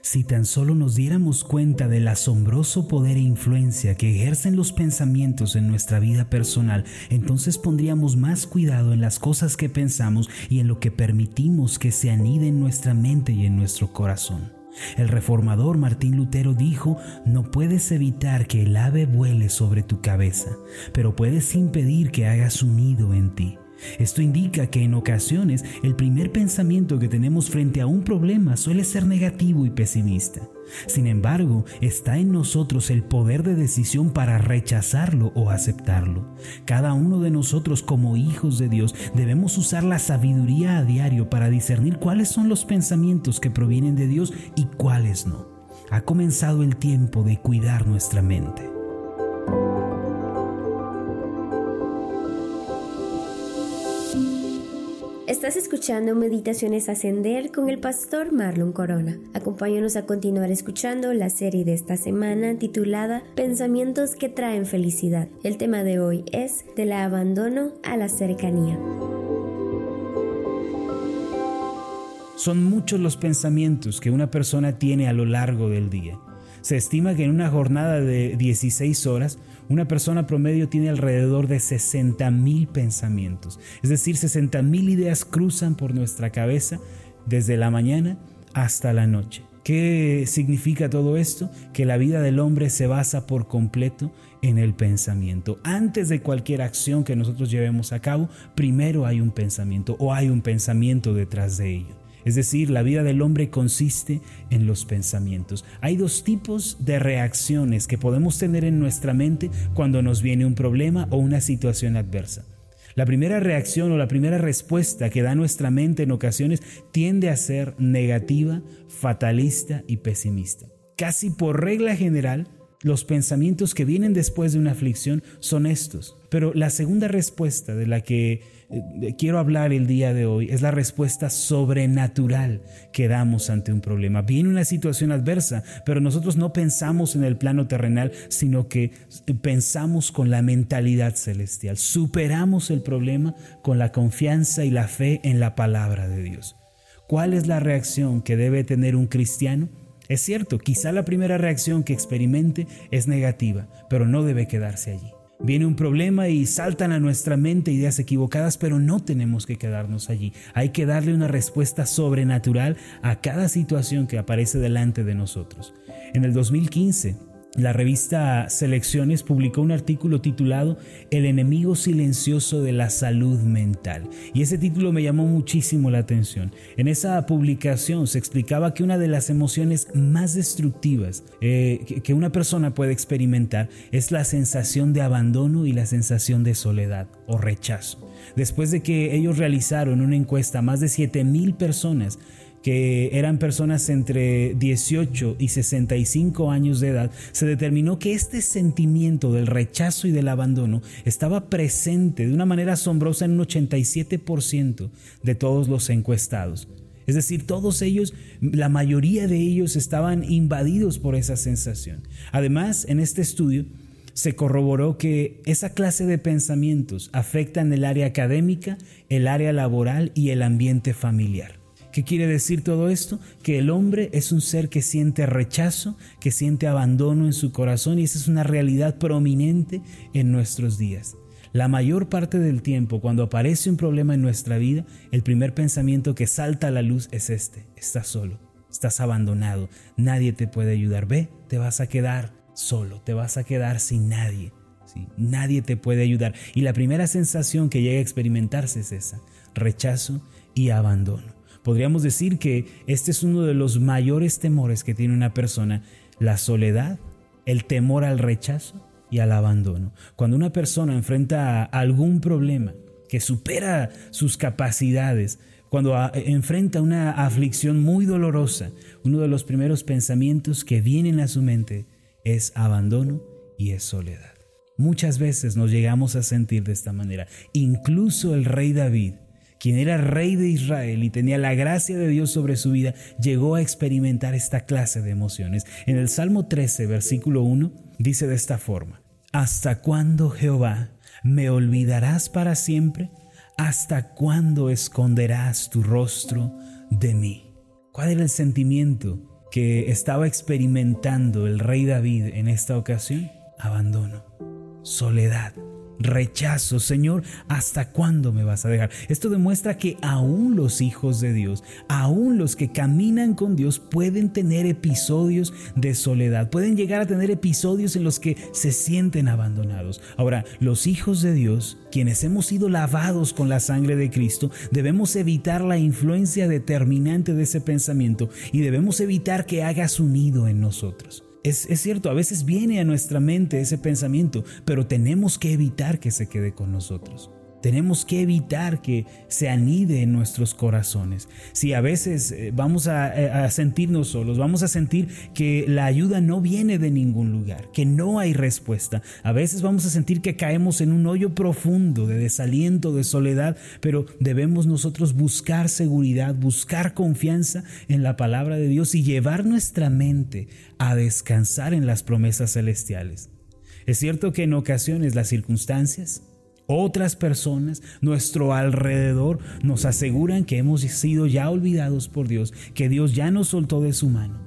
Si tan solo nos diéramos cuenta del asombroso poder e influencia que ejercen los pensamientos en nuestra vida personal, entonces pondríamos más cuidado en las cosas que pensamos y en lo que permitimos que se anide en nuestra mente y en nuestro corazón. El reformador Martín Lutero dijo, no puedes evitar que el ave vuele sobre tu cabeza, pero puedes impedir que haga su nido en ti. Esto indica que en ocasiones el primer pensamiento que tenemos frente a un problema suele ser negativo y pesimista. Sin embargo, está en nosotros el poder de decisión para rechazarlo o aceptarlo. Cada uno de nosotros como hijos de Dios debemos usar la sabiduría a diario para discernir cuáles son los pensamientos que provienen de Dios y cuáles no. Ha comenzado el tiempo de cuidar nuestra mente. Estás escuchando Meditaciones Ascender con el pastor Marlon Corona. Acompáñanos a continuar escuchando la serie de esta semana titulada Pensamientos que traen felicidad. El tema de hoy es de la abandono a la cercanía. Son muchos los pensamientos que una persona tiene a lo largo del día. Se estima que en una jornada de 16 horas, una persona promedio tiene alrededor de 60 mil pensamientos. Es decir, 60 mil ideas cruzan por nuestra cabeza desde la mañana hasta la noche. ¿Qué significa todo esto? Que la vida del hombre se basa por completo en el pensamiento. Antes de cualquier acción que nosotros llevemos a cabo, primero hay un pensamiento o hay un pensamiento detrás de ello. Es decir, la vida del hombre consiste en los pensamientos. Hay dos tipos de reacciones que podemos tener en nuestra mente cuando nos viene un problema o una situación adversa. La primera reacción o la primera respuesta que da nuestra mente en ocasiones tiende a ser negativa, fatalista y pesimista. Casi por regla general, los pensamientos que vienen después de una aflicción son estos. Pero la segunda respuesta de la que eh, quiero hablar el día de hoy es la respuesta sobrenatural que damos ante un problema. Viene una situación adversa, pero nosotros no pensamos en el plano terrenal, sino que pensamos con la mentalidad celestial. Superamos el problema con la confianza y la fe en la palabra de Dios. ¿Cuál es la reacción que debe tener un cristiano? Es cierto, quizá la primera reacción que experimente es negativa, pero no debe quedarse allí. Viene un problema y saltan a nuestra mente ideas equivocadas, pero no tenemos que quedarnos allí. Hay que darle una respuesta sobrenatural a cada situación que aparece delante de nosotros. En el 2015, la revista Selecciones publicó un artículo titulado El enemigo silencioso de la salud mental y ese título me llamó muchísimo la atención. En esa publicación se explicaba que una de las emociones más destructivas eh, que una persona puede experimentar es la sensación de abandono y la sensación de soledad o rechazo. Después de que ellos realizaron una encuesta a más de 7.000 personas, que eran personas entre 18 y 65 años de edad, se determinó que este sentimiento del rechazo y del abandono estaba presente de una manera asombrosa en un 87% de todos los encuestados. Es decir, todos ellos, la mayoría de ellos estaban invadidos por esa sensación. Además, en este estudio se corroboró que esa clase de pensamientos afectan el área académica, el área laboral y el ambiente familiar. ¿Qué quiere decir todo esto? Que el hombre es un ser que siente rechazo, que siente abandono en su corazón y esa es una realidad prominente en nuestros días. La mayor parte del tiempo, cuando aparece un problema en nuestra vida, el primer pensamiento que salta a la luz es este, estás solo, estás abandonado, nadie te puede ayudar, ve, te vas a quedar solo, te vas a quedar sin nadie. Nadie te puede ayudar. Y la primera sensación que llega a experimentarse es esa, rechazo y abandono. Podríamos decir que este es uno de los mayores temores que tiene una persona, la soledad, el temor al rechazo y al abandono. Cuando una persona enfrenta algún problema que supera sus capacidades, cuando enfrenta una aflicción muy dolorosa, uno de los primeros pensamientos que vienen a su mente es abandono y es soledad. Muchas veces nos llegamos a sentir de esta manera. Incluso el rey David quien era rey de Israel y tenía la gracia de Dios sobre su vida, llegó a experimentar esta clase de emociones. En el Salmo 13, versículo 1, dice de esta forma, ¿Hasta cuándo, Jehová, me olvidarás para siempre? ¿Hasta cuándo esconderás tu rostro de mí? ¿Cuál era el sentimiento que estaba experimentando el rey David en esta ocasión? Abandono, soledad, rechazo. Señor, ¿hasta cuándo me vas a dejar? Esto demuestra que aún los hijos de Dios, aún los que caminan con Dios, pueden tener episodios de soledad, pueden llegar a tener episodios en los que se sienten abandonados. Ahora, los hijos de Dios, quienes hemos sido lavados con la sangre de Cristo, debemos evitar la influencia determinante de ese pensamiento y debemos evitar que haga su nido en nosotros. Es, cierto, a veces viene a nuestra mente ese pensamiento, pero tenemos que evitar que se quede con nosotros. Tenemos que evitar que se anide en nuestros corazones. Si a veces eh, vamos eh, a, sentirnos solos, vamos a sentir que la ayuda no viene de ningún lugar, que no hay respuesta. A veces vamos a sentir que caemos en un hoyo profundo de desaliento, de soledad, pero debemos nosotros buscar seguridad, buscar confianza en la palabra de Dios y llevar nuestra mente a descansar en las promesas celestiales. Es cierto que en ocasiones las circunstancias, otras personas, nuestro alrededor, nos aseguran que hemos sido ya olvidados por Dios, que Dios ya nos soltó de su mano.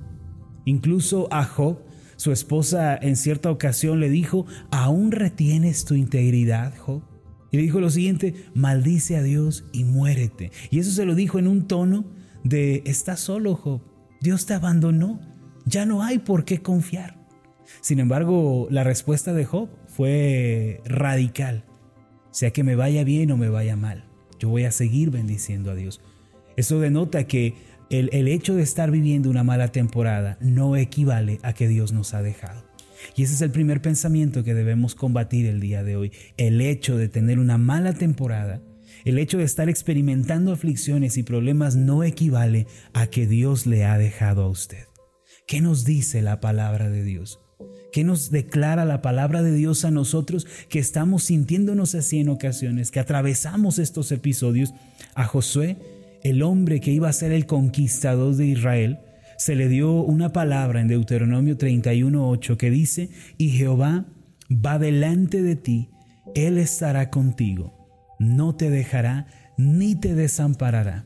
Incluso a Job, su esposa en cierta ocasión le dijo, ¿aún retienes tu integridad, Job? Y le dijo lo siguiente, maldice a Dios y muérete. Y eso se lo dijo en un tono de, estás solo, Job. Dios te abandonó. Ya no hay por qué confiar. Sin embargo, la respuesta de Job fue radical sea que me vaya bien o me vaya mal. Yo voy a seguir bendiciendo a Dios. Eso denota que el, el, hecho de estar viviendo una mala temporada no equivale a que Dios nos ha dejado. Y ese es el primer pensamiento que debemos combatir el día de hoy. El hecho de tener una mala temporada, el hecho de estar experimentando aflicciones y problemas no equivale a que Dios le ha dejado a usted. ¿Qué nos dice la palabra de Dios? ¿Qué nos declara la palabra de Dios a nosotros que estamos sintiéndonos así en ocasiones, que atravesamos estos episodios? A Josué, el hombre que iba a ser el conquistador de Israel, se le dio una palabra en Deuteronomio 31.8 que dice, y Jehová va delante de ti, Él estará contigo, no te dejará ni te desamparará,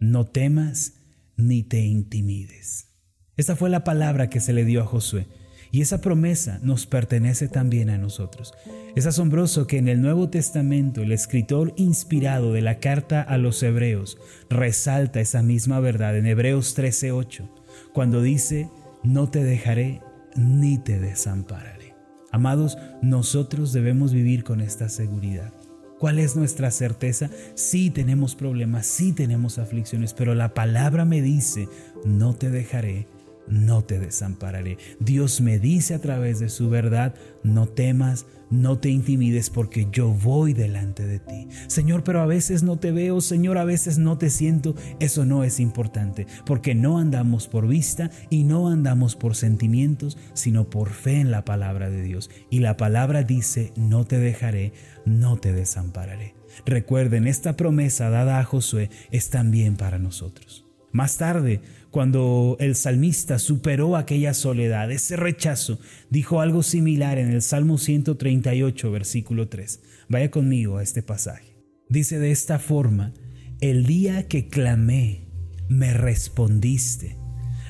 no temas ni te intimides. Esa fue la palabra que se le dio a Josué. Y esa promesa nos pertenece también a nosotros. Es asombroso que en el Nuevo Testamento el escritor inspirado de la carta a los Hebreos resalta esa misma verdad en Hebreos 13:8, cuando dice, no te dejaré ni te desampararé. Amados, nosotros debemos vivir con esta seguridad. ¿Cuál es nuestra certeza? Sí tenemos problemas, sí tenemos aflicciones, pero la palabra me dice, no te dejaré no te desampararé. Dios me dice a través de su verdad, no temas, no te intimides porque yo voy delante de ti. Señor, pero a veces no te veo, Señor, a veces no te siento. Eso no es importante, porque no andamos por vista y no andamos por sentimientos, sino por fe en la palabra de Dios. Y la palabra dice, no te dejaré, no te desampararé. Recuerden, esta promesa dada a Josué es también para nosotros. Más tarde, cuando el salmista superó aquella soledad, ese rechazo, dijo algo similar en el Salmo 138, versículo 3. Vaya conmigo a este pasaje. Dice de esta forma, el día que clamé, me respondiste,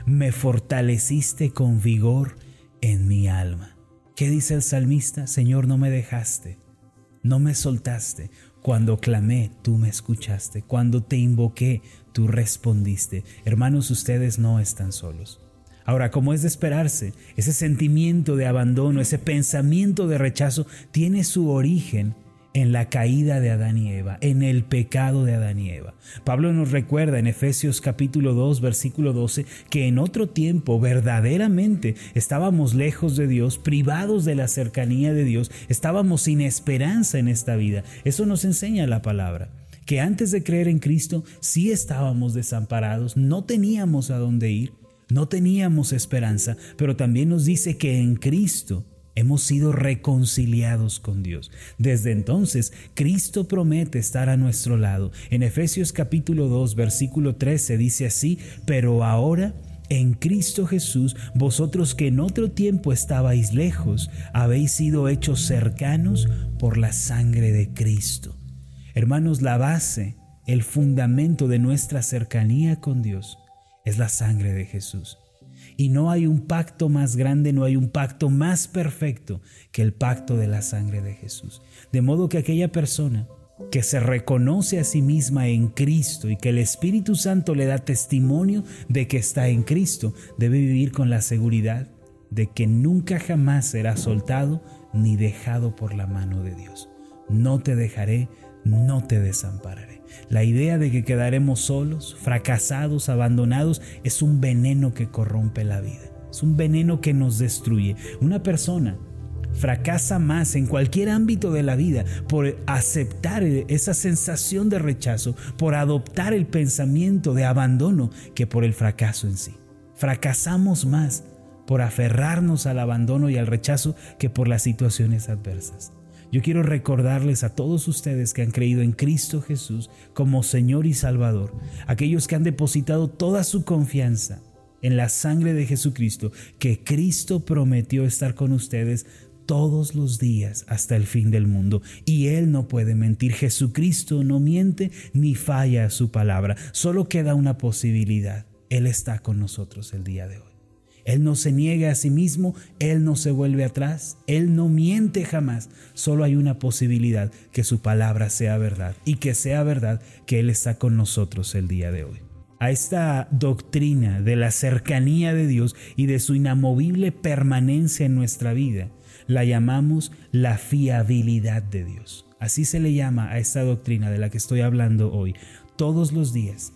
me fortaleciste con vigor en mi alma. ¿Qué dice el salmista? Señor, no me dejaste, no me soltaste. Cuando clamé, tú me escuchaste. Cuando te invoqué, tú respondiste. Hermanos, ustedes no están solos. Ahora, como es de esperarse, ese sentimiento de abandono, ese pensamiento de rechazo, tiene su origen en la caída de Adán y Eva, en el pecado de Adán y Eva. Pablo nos recuerda en Efesios capítulo 2 versículo 12 que en otro tiempo verdaderamente estábamos lejos de Dios, privados de la cercanía de Dios, estábamos sin esperanza en esta vida. Eso nos enseña la palabra que antes de creer en Cristo sí estábamos desamparados, no teníamos a dónde ir, no teníamos esperanza, pero también nos dice que en Cristo hemos sido reconciliados con Dios. Desde entonces, Cristo promete estar a nuestro lado. En Efesios capítulo 2, versículo 13 dice así, pero ahora... En Cristo Jesús, vosotros que en otro tiempo estabais lejos, habéis sido hechos cercanos por la sangre de Cristo. Hermanos, la base, el fundamento de nuestra cercanía con Dios es la sangre de Jesús. Y no hay un pacto más grande, no hay un pacto más perfecto que el pacto de la sangre de Jesús. De modo que aquella persona que se reconoce a sí misma en Cristo y que el Espíritu Santo le da testimonio de que está en Cristo, debe vivir con la seguridad de que nunca jamás será soltado ni dejado por la mano de Dios. No te dejaré, no te desampararé. La idea de que quedaremos solos, fracasados, abandonados, es un veneno que corrompe la vida. Es un veneno que nos destruye. Una persona fracasa más en cualquier ámbito de la vida por aceptar esa sensación de rechazo, por adoptar el pensamiento de abandono que por el fracaso en sí. Fracasamos más por aferrarnos al abandono y al rechazo que por las situaciones adversas. Yo quiero recordarles a todos ustedes que han creído en Cristo Jesús como Señor y Salvador, aquellos que han depositado toda su confianza en la sangre de Jesucristo, que Cristo prometió estar con ustedes todos los días hasta el fin del mundo. Y Él no puede mentir. Jesucristo no miente ni falla su palabra. Solo queda una posibilidad. Él está con nosotros el día de hoy. Él no se niega a sí mismo, Él no se vuelve atrás, Él no miente jamás. Solo hay una posibilidad, que su palabra sea verdad y que sea verdad que Él está con nosotros el día de hoy. A esta doctrina de la cercanía de Dios y de su inamovible permanencia en nuestra vida, la llamamos la fiabilidad de Dios. Así se le llama a esta doctrina de la que estoy hablando hoy. Todos los días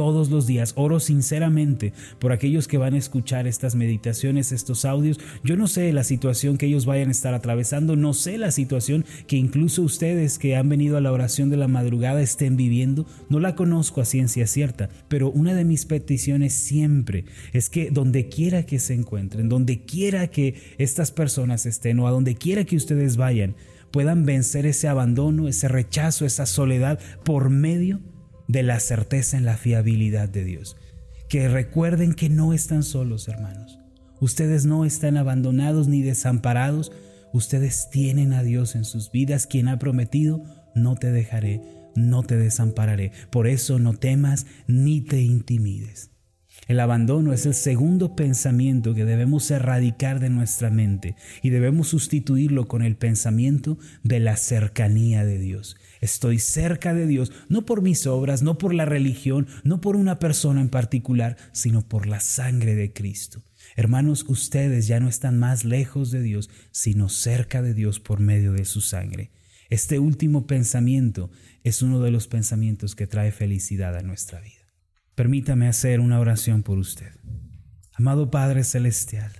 todos los días. Oro sinceramente por aquellos que van a escuchar estas meditaciones, estos audios. Yo no sé la situación que ellos vayan a estar atravesando, no sé la situación que incluso ustedes que han venido a la oración de la madrugada estén viviendo. No la conozco a ciencia cierta, pero una de mis peticiones siempre es que donde quiera que se encuentren, donde quiera que estas personas estén o a donde quiera que ustedes vayan, puedan vencer ese abandono, ese rechazo, esa soledad por medio de la certeza en la fiabilidad de Dios. Que recuerden que no están solos, hermanos. Ustedes no están abandonados ni desamparados. Ustedes tienen a Dios en sus vidas, quien ha prometido, no te dejaré, no te desampararé. Por eso no temas ni te intimides. El abandono es el segundo pensamiento que debemos erradicar de nuestra mente y debemos sustituirlo con el pensamiento de la cercanía de Dios. Estoy cerca de Dios, no por mis obras, no por la religión, no por una persona en particular, sino por la sangre de Cristo. Hermanos, ustedes ya no están más lejos de Dios, sino cerca de Dios por medio de su sangre. Este último pensamiento es uno de los pensamientos que trae felicidad a nuestra vida. Permítame hacer una oración por usted. Amado Padre Celestial,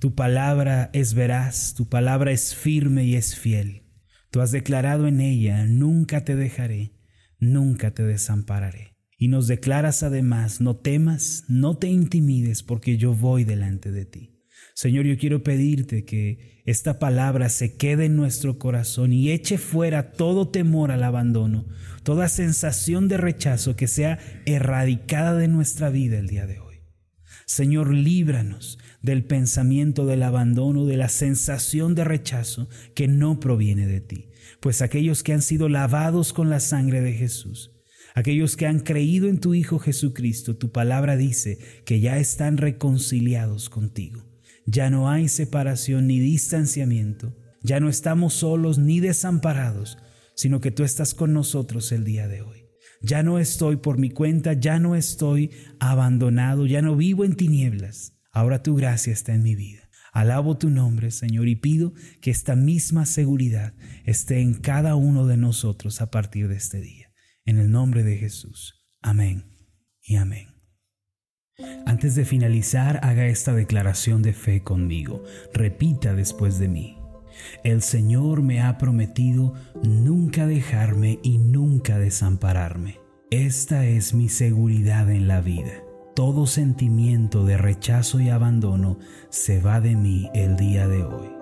tu palabra es veraz, tu palabra es firme y es fiel. Tú has declarado en ella, nunca te dejaré, nunca te desampararé. Y nos declaras además, no temas, no te intimides, porque yo voy delante de ti. Señor, yo quiero pedirte que esta palabra se quede en nuestro corazón y eche fuera todo temor al abandono, toda sensación de rechazo que sea erradicada de nuestra vida el día de hoy. Señor, líbranos del pensamiento del abandono, de la sensación de rechazo que no proviene de ti, pues aquellos que han sido lavados con la sangre de Jesús, aquellos que han creído en tu Hijo Jesucristo, tu palabra dice que ya están reconciliados contigo ya no hay separación ni distanciamiento, ya no estamos solos ni desamparados, sino que tú estás con nosotros el día de hoy. Ya no estoy por mi cuenta, ya no estoy abandonado, ya no vivo en tinieblas. Ahora tu gracia está en mi vida. Alabo tu nombre, Señor, y pido que esta misma seguridad esté en cada uno de nosotros a partir de este día. En el nombre de Jesús. Amén y amén. Antes de finalizar, haga esta declaración de fe conmigo. Repita después de mí. El Señor me ha prometido nunca dejarme y nunca desampararme. Esta es mi seguridad en la vida. Todo sentimiento de rechazo y abandono se va de mí el día de hoy.